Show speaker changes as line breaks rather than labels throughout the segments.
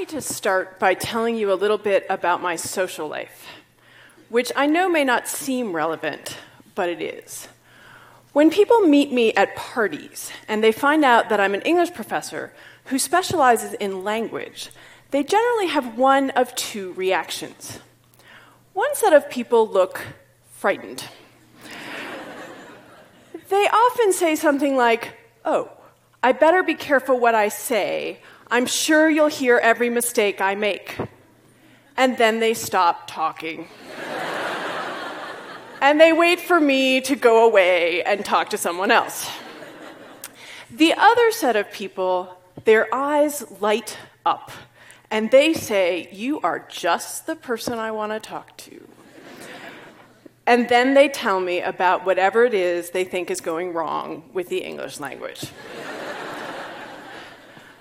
need to start by telling you a little bit about my social life, which I know may not seem relevant, but it is. When people meet me at parties and they find out that I'm an English professor who specializes in language, they generally have one of two reactions. One set of people look frightened. they often say something like, Oh, I better be careful what I say. I'm sure you'll hear every mistake I make. And then they stop talking. and they wait for me to go away and talk to someone else. The other set of people, their eyes light up and they say, You are just the person I want to talk to. And then they tell me about whatever it is they think is going wrong with the English language.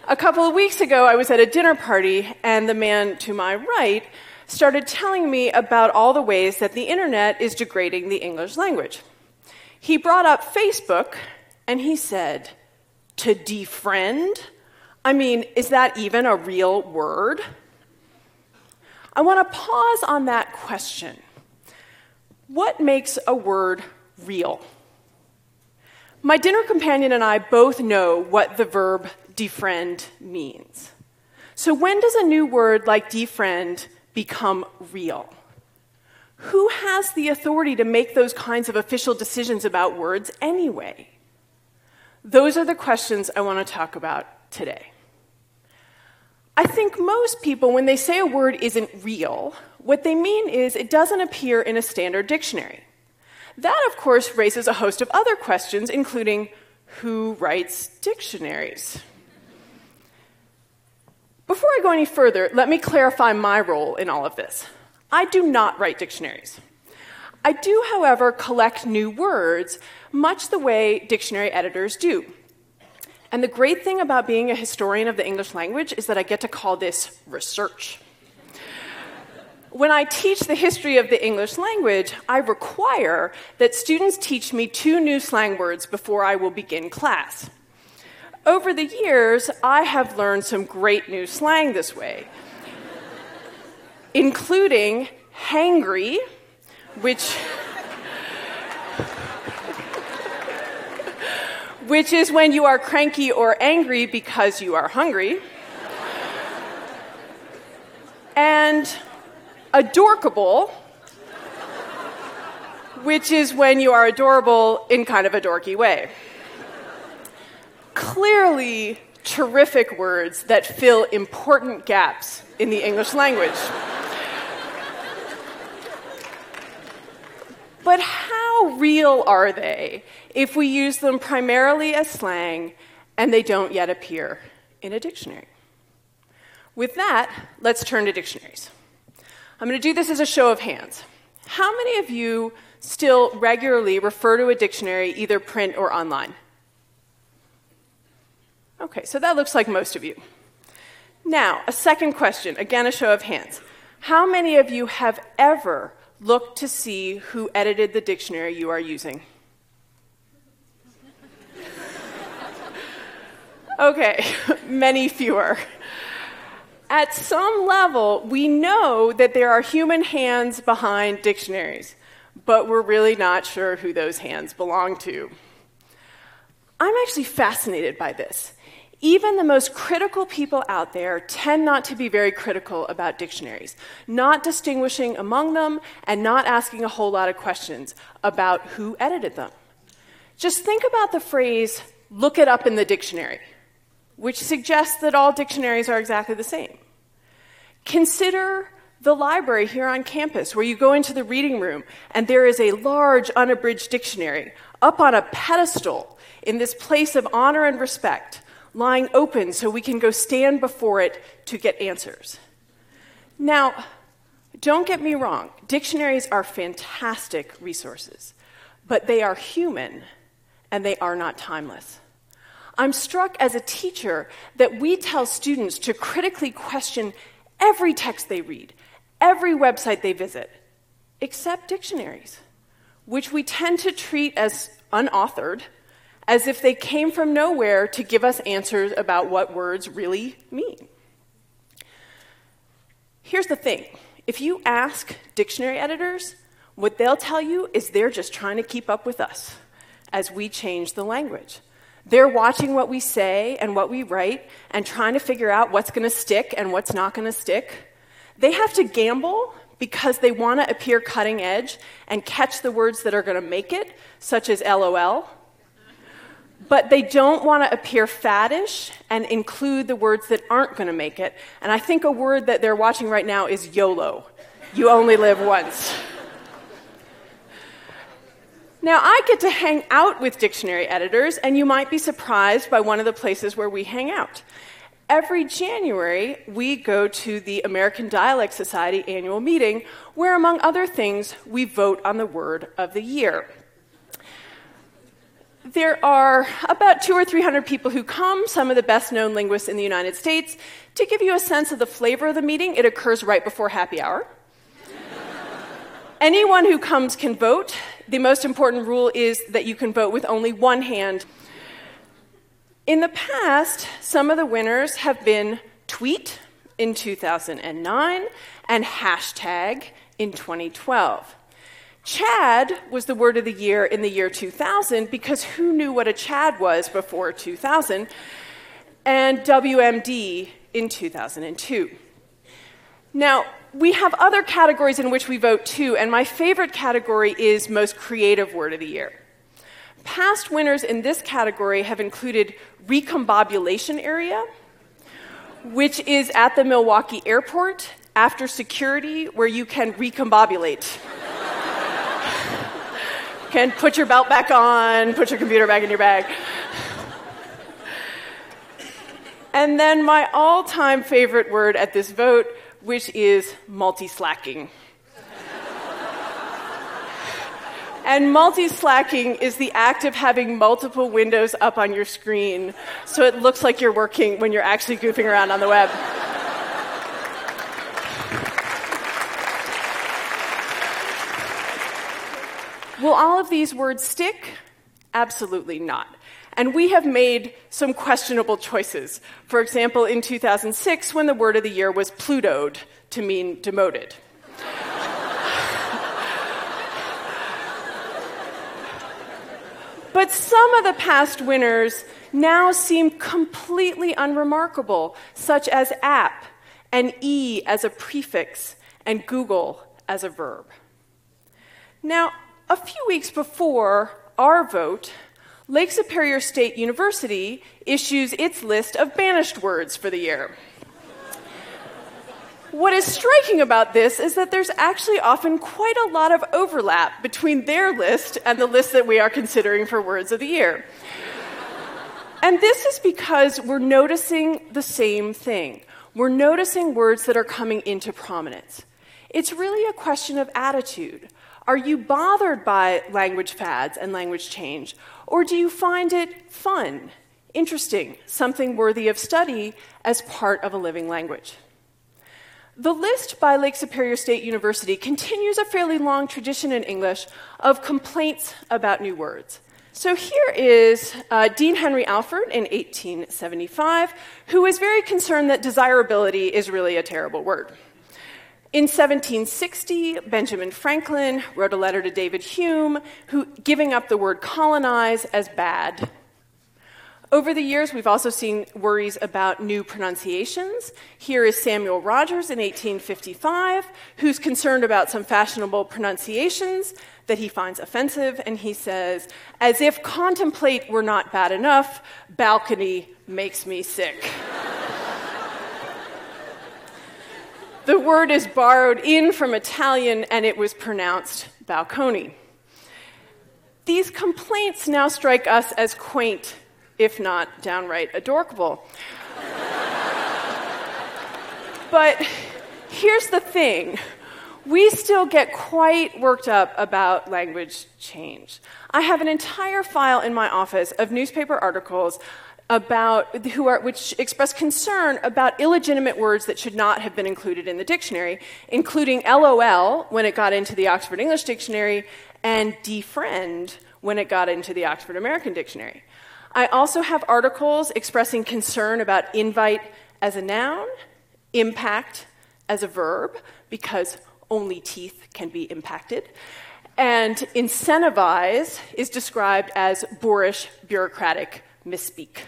A couple of weeks ago, I was at a dinner party, and the man to my right started telling me about all the ways that the internet is degrading the English language. He brought up Facebook, and he said, To defriend? I mean, is that even a real word? I want to pause on that question. What makes a word real? My dinner companion and I both know what the verb defriend means. So, when does a new word like defriend become real? Who has the authority to make those kinds of official decisions about words anyway? Those are the questions I want to talk about today. I think most people, when they say a word isn't real, what they mean is it doesn't appear in a standard dictionary. That, of course, raises a host of other questions, including who writes dictionaries? Before I go any further, let me clarify my role in all of this. I do not write dictionaries. I do, however, collect new words, much the way dictionary editors do. And the great thing about being a historian of the English language is that I get to call this research. When I teach the history of the English language, I require that students teach me two new slang words before I will begin class. Over the years, I have learned some great new slang this way, including hangry, which which is when you are cranky or angry because you are hungry. and adorkable, which is when you are adorable in kind of a dorky way clearly terrific words that fill important gaps in the English language. but how real are they if we use them primarily as slang and they don't yet appear in a dictionary? With that, let's turn to dictionaries. I'm going to do this as a show of hands. How many of you still regularly refer to a dictionary, either print or online? Okay, so that looks like most of you. Now, a second question, again, a show of hands. How many of you have ever looked to see who edited the dictionary you are using? okay, many fewer. At some level, we know that there are human hands behind dictionaries, but we're really not sure who those hands belong to. I'm actually fascinated by this even the most critical people out there tend not to be very critical about dictionaries, not distinguishing among them and not asking a whole lot of questions about who edited them. Just think about the phrase, look it up in the dictionary, which suggests that all dictionaries are exactly the same. Consider the library here on campus, where you go into the reading room and there is a large unabridged dictionary up on a pedestal in this place of honor and respect lying open so we can go stand before it to get answers. Now, don't get me wrong, dictionaries are fantastic resources, but they are human and they are not timeless. I'm struck as a teacher that we tell students to critically question every text they read, every website they visit, except dictionaries, which we tend to treat as unauthored as if they came from nowhere to give us answers about what words really mean. Here's the thing if you ask dictionary editors, what they'll tell you is they're just trying to keep up with us as we change the language. They're watching what we say and what we write and trying to figure out what's going to stick and what's not going to stick. They have to gamble because they want to appear cutting edge and catch the words that are going to make it, such as LOL. But they don't want to appear faddish and include the words that aren't going to make it. And I think a word that they're watching right now is YOLO. You only live once. Now, I get to hang out with dictionary editors, and you might be surprised by one of the places where we hang out. Every January, we go to the American Dialect Society annual meeting, where, among other things, we vote on the word of the year. There are about two or three hundred people who come, some of the best known linguists in the United States. To give you a sense of the flavor of the meeting, it occurs right before happy hour. Anyone who comes can vote. The most important rule is that you can vote with only one hand. In the past, some of the winners have been tweet in 2009 and hashtag in 2012. Chad was the word of the year in the year 2000 because who knew what a Chad was before 2000? And WMD in 2002. Now, we have other categories in which we vote too, and my favorite category is Most Creative Word of the Year. Past winners in this category have included Recombobulation Area, which is at the Milwaukee airport after security where you can recombobulate. can put your belt back on, put your computer back in your bag. And then my all time favorite word at this vote which is multi-slacking. and multi-slacking is the act of having multiple windows up on your screen so it looks like you're working when you're actually goofing around on the web. Will all of these words stick? Absolutely not. And we have made some questionable choices. For example, in 2006, when the word of the year was Plutoed to mean demoted. but some of the past winners now seem completely unremarkable, such as app and e as a prefix and Google as a verb. Now, a few weeks before our vote, Lake Superior State University issues its list of banished words for the year. What is striking about this is that there's actually often quite a lot of overlap between their list and the list that we are considering for words of the year. And this is because we're noticing the same thing. We're noticing words that are coming into prominence. It's really a question of attitude. Are you bothered by language fads and language change? Or do you find it fun, interesting, something worthy of study as part of a living language? The list by Lake Superior State University continues a fairly long tradition in English of complaints about new words. So here is uh, Dean Henry Alford in 1875, who was very concerned that desirability is really a terrible word. In 1760, Benjamin Franklin wrote a letter to David Hume, who, giving up the word colonize as bad. Over the years, we've also seen worries about new pronunciations. Here is Samuel Rogers in 1855, who's concerned about some fashionable pronunciations that he finds offensive, and he says, As if contemplate were not bad enough, balcony makes me sick. The word is borrowed in from Italian and it was pronounced balcony. These complaints now strike us as quaint, if not downright adorable. but here's the thing we still get quite worked up about language change. I have an entire file in my office of newspaper articles about who are which express concern about illegitimate words that should not have been included in the dictionary, including LOL when it got into the Oxford English Dictionary and defriend when it got into the Oxford American Dictionary. I also have articles expressing concern about invite as a noun, impact as a verb because only teeth can be impacted. And incentivize is described as boorish, bureaucratic misspeak.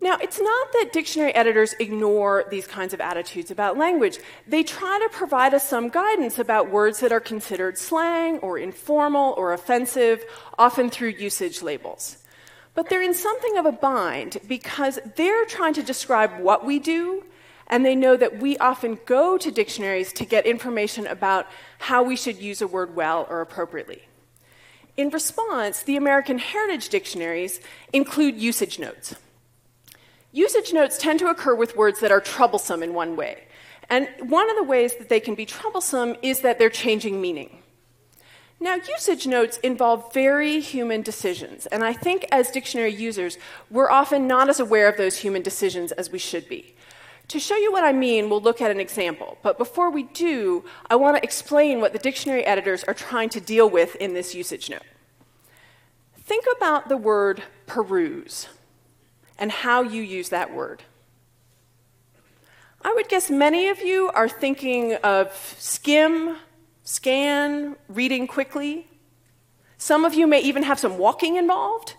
Now, it's not that dictionary editors ignore these kinds of attitudes about language. They try to provide us some guidance about words that are considered slang or informal or offensive, often through usage labels. But they're in something of a bind because they're trying to describe what we do, and they know that we often go to dictionaries to get information about how we should use a word well or appropriately. In response, the American Heritage Dictionaries include usage notes. Usage notes tend to occur with words that are troublesome in one way. And one of the ways that they can be troublesome is that they're changing meaning. Now, usage notes involve very human decisions, and I think as dictionary users, we're often not as aware of those human decisions as we should be. To show you what I mean, we'll look at an example. But before we do, I want to explain what the dictionary editors are trying to deal with in this usage note. Think about the word peruse and how you use that word. I would guess many of you are thinking of skim, scan, reading quickly. Some of you may even have some walking involved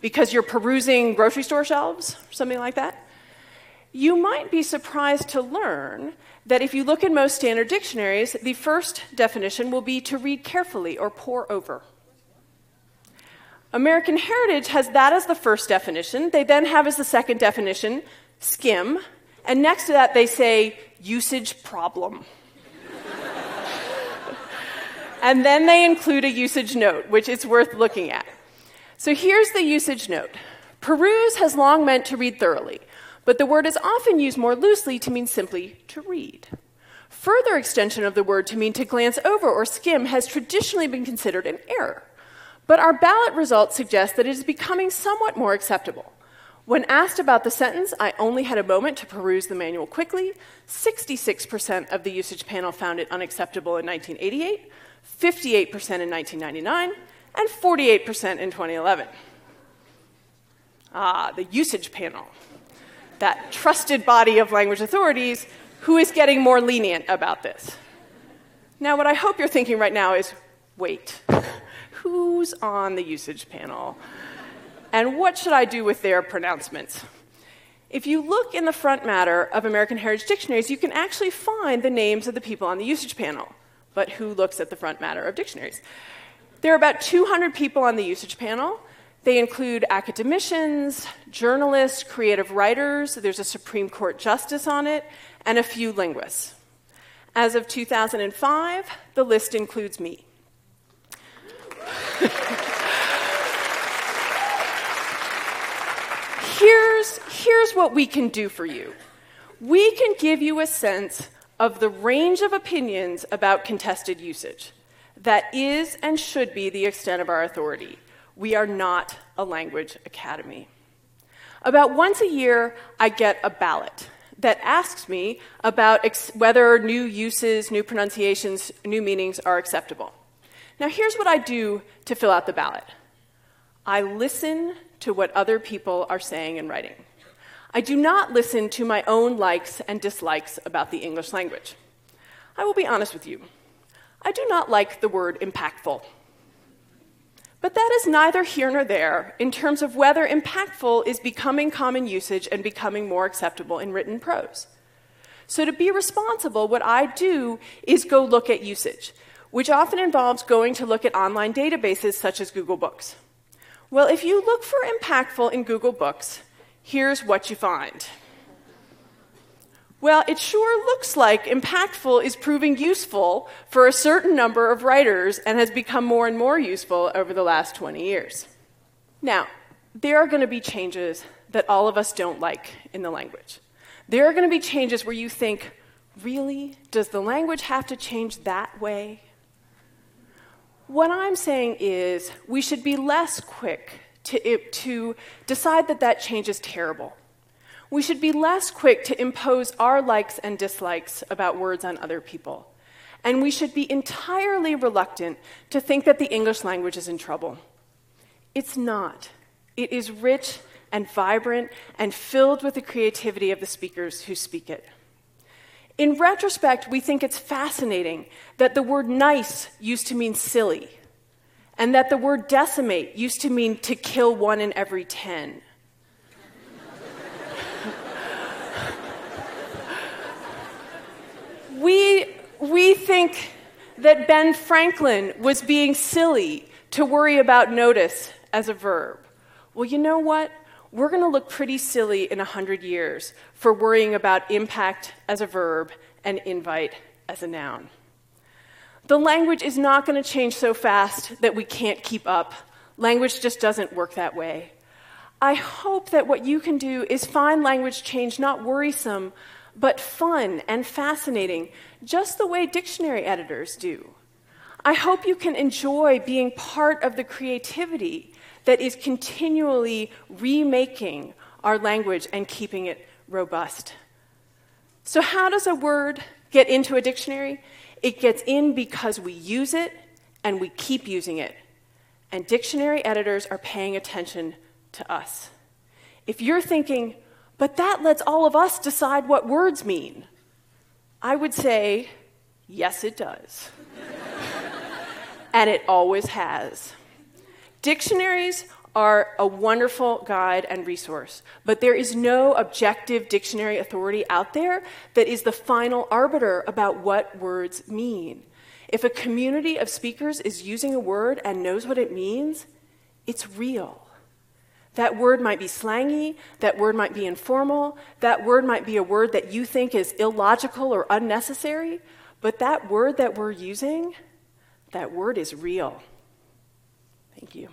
because you're perusing grocery store shelves, something like that. You might be surprised to learn that if you look in most standard dictionaries, the first definition will be to read carefully or pore over. American Heritage has that as the first definition. They then have as the second definition skim. And next to that, they say usage problem. and then they include a usage note, which is worth looking at. So here's the usage note Peruse has long meant to read thoroughly, but the word is often used more loosely to mean simply to read. Further extension of the word to mean to glance over or skim has traditionally been considered an error. But our ballot results suggest that it is becoming somewhat more acceptable. When asked about the sentence, I only had a moment to peruse the manual quickly, 66% of the usage panel found it unacceptable in 1988, 58% in 1999, and 48% in 2011. Ah, the usage panel, that trusted body of language authorities who is getting more lenient about this. Now, what I hope you're thinking right now is wait who's on the usage panel and what should I do with their pronouncements. If you look in the front matter of American Heritage Dictionaries, you can actually find the names of the people on the usage panel. But who looks at the front matter of dictionaries? There are about 200 people on the usage panel. They include academicians, journalists, creative writers, there's a Supreme Court justice on it, and a few linguists. As of 2005, the list includes me. Here's, here's what we can do for you we can give you a sense of the range of opinions about contested usage. That is and should be the extent of our authority. We are not a language academy. About once a year, I get a ballot that asks me about ex- whether new uses, new pronunciations, new meanings are acceptable. Now, here's what I do to fill out the ballot I listen to what other people are saying and writing. I do not listen to my own likes and dislikes about the English language. I will be honest with you. I do not like the word impactful. But that is neither here nor there in terms of whether impactful is becoming common usage and becoming more acceptable in written prose. So, to be responsible, what I do is go look at usage which often involves going to look at online databases such as Google Books. Well, if you look for impactful in Google Books, here's what you find. Well, it sure looks like impactful is proving useful for a certain number of writers and has become more and more useful over the last 20 years. Now, there are going to be changes that all of us don't like in the language. There are going to be changes where you think, really? Does the language have to change that way? What I'm saying is we should be less quick to, to decide that that change is terrible. We should be less quick to impose our likes and dislikes about words on other people. And we should be entirely reluctant to think that the English language is in trouble. It's not. It is rich and vibrant and filled with the creativity of the speakers who speak it. In retrospect, we think it's fascinating that the word nice used to mean silly, and that the word decimate used to mean to kill one in every ten. we, we think that Ben Franklin was being silly to worry about notice as a verb. Well, you know what? We're going to look pretty silly in 100 years for worrying about impact as a verb and invite as a noun. The language is not going to change so fast that we can't keep up. Language just doesn't work that way. I hope that what you can do is find language change not worrisome, but fun and fascinating, just the way dictionary editors do. I hope you can enjoy being part of the creativity that is continually remaking our language and keeping it robust. So, how does a word get into a dictionary? It gets in because we use it and we keep using it. And dictionary editors are paying attention to us. If you're thinking, but that lets all of us decide what words mean, I would say, yes, it does and it always has. Dictionaries are a wonderful guide and resource, but there is no objective dictionary authority out there that is the final arbiter about what words mean. If a community of speakers is using a word and knows what it means, it's real. That word might be slangy, that word might be informal, that word might be a word that you think is illogical or unnecessary, but that word that we're using that word is real. Thank you.